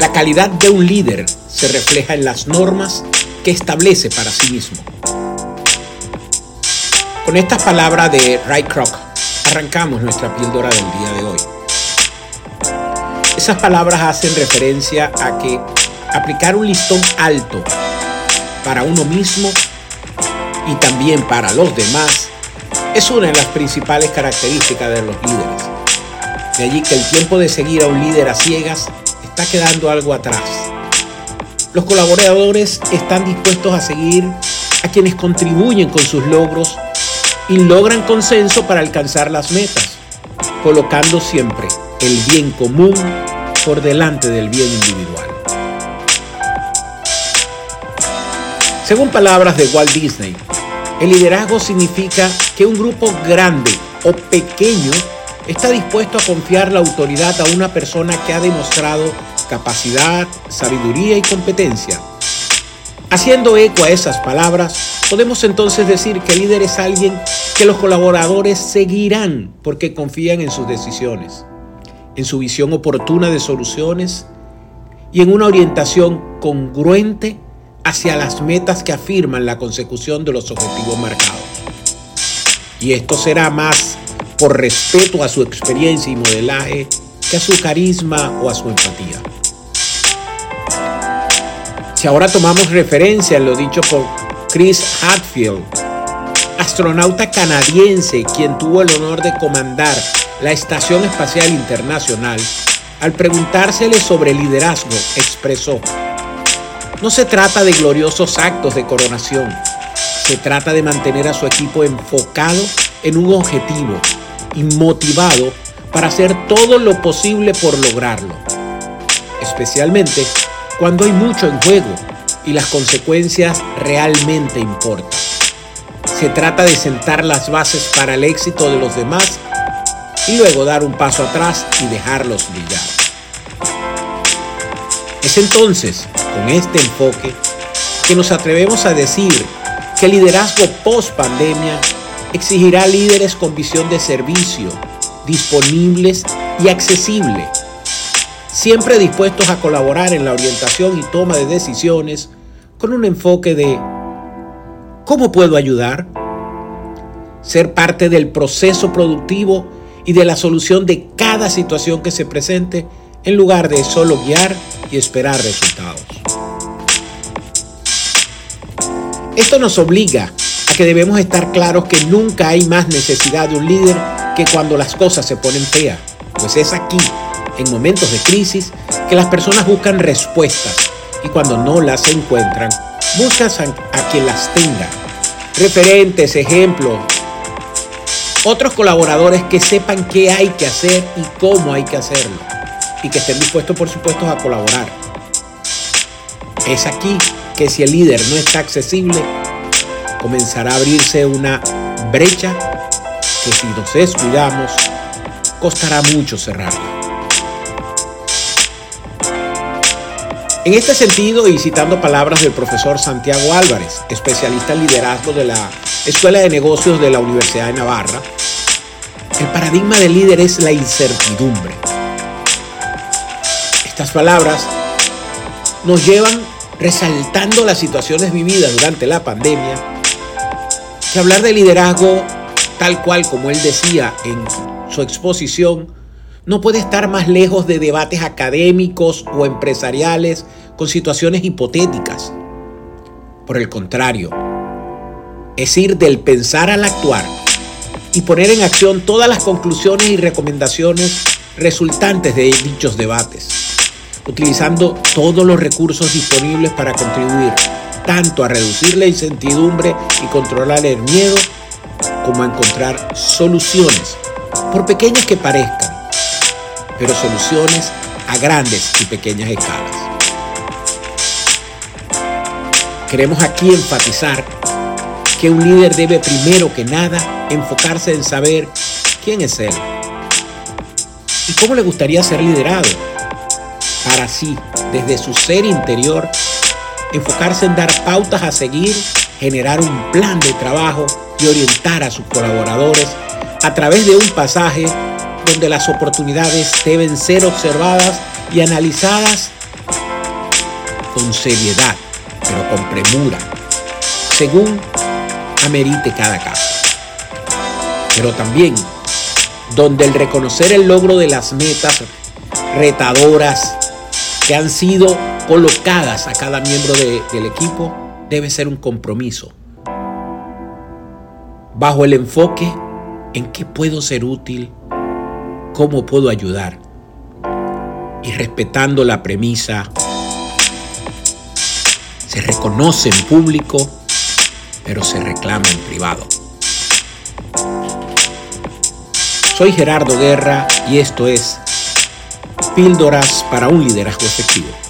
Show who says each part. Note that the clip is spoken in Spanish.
Speaker 1: La calidad de un líder se refleja en las normas que establece para sí mismo. Con estas palabras de Ray Kroc arrancamos nuestra píldora del día de hoy. Esas palabras hacen referencia a que aplicar un listón alto para uno mismo y también para los demás es una de las principales características de los líderes. De allí que el tiempo de seguir a un líder a ciegas está quedando algo atrás. Los colaboradores están dispuestos a seguir a quienes contribuyen con sus logros y logran consenso para alcanzar las metas, colocando siempre el bien común por delante del bien individual. Según palabras de Walt Disney, el liderazgo significa que un grupo grande o pequeño está dispuesto a confiar la autoridad a una persona que ha demostrado capacidad, sabiduría y competencia. Haciendo eco a esas palabras, podemos entonces decir que el líder es alguien que los colaboradores seguirán porque confían en sus decisiones, en su visión oportuna de soluciones y en una orientación congruente hacia las metas que afirman la consecución de los objetivos marcados. Y esto será más por respeto a su experiencia y modelaje que a su carisma o a su empatía. Si ahora tomamos referencia en lo dicho por Chris Hadfield, astronauta canadiense quien tuvo el honor de comandar la Estación Espacial Internacional, al preguntársele sobre liderazgo, expresó, no se trata de gloriosos actos de coronación. Se trata de mantener a su equipo enfocado en un objetivo y motivado para hacer todo lo posible por lograrlo. Especialmente cuando hay mucho en juego y las consecuencias realmente importan. Se trata de sentar las bases para el éxito de los demás y luego dar un paso atrás y dejarlos brillar. Es entonces con este enfoque que nos atrevemos a decir que el liderazgo post pandemia exigirá líderes con visión de servicio, disponibles y accesibles, siempre dispuestos a colaborar en la orientación y toma de decisiones con un enfoque de ¿cómo puedo ayudar? Ser parte del proceso productivo y de la solución de cada situación que se presente en lugar de solo guiar y esperar resultados. Esto nos obliga a que debemos estar claros que nunca hay más necesidad de un líder que cuando las cosas se ponen feas, pues es aquí, en momentos de crisis, que las personas buscan respuestas y cuando no las encuentran, buscan a quien las tenga. Referentes, ejemplos, otros colaboradores que sepan qué hay que hacer y cómo hay que hacerlo y que estén dispuestos, por supuesto, a colaborar. Es aquí que si el líder no está accesible, comenzará a abrirse una brecha que si nos descuidamos, costará mucho cerrarla. En este sentido, y citando palabras del profesor Santiago Álvarez, especialista en liderazgo de la Escuela de Negocios de la Universidad de Navarra, el paradigma del líder es la incertidumbre. Estas palabras nos llevan resaltando las situaciones vividas durante la pandemia, que hablar de liderazgo tal cual como él decía en su exposición, no puede estar más lejos de debates académicos o empresariales con situaciones hipotéticas. Por el contrario, es ir del pensar al actuar y poner en acción todas las conclusiones y recomendaciones resultantes de dichos debates utilizando todos los recursos disponibles para contribuir tanto a reducir la incertidumbre y controlar el miedo, como a encontrar soluciones, por pequeñas que parezcan, pero soluciones a grandes y pequeñas escalas. Queremos aquí enfatizar que un líder debe primero que nada enfocarse en saber quién es él y cómo le gustaría ser liderado para sí, desde su ser interior, enfocarse en dar pautas a seguir, generar un plan de trabajo y orientar a sus colaboradores a través de un pasaje donde las oportunidades deben ser observadas y analizadas con seriedad, pero con premura, según amerite cada caso. Pero también donde el reconocer el logro de las metas retadoras que han sido colocadas a cada miembro del equipo debe ser un compromiso bajo el enfoque en qué puedo ser útil, cómo puedo ayudar y respetando la premisa se reconoce en público pero se reclama en privado. Soy Gerardo Guerra y esto es Píldoras para un liderazgo efectivo.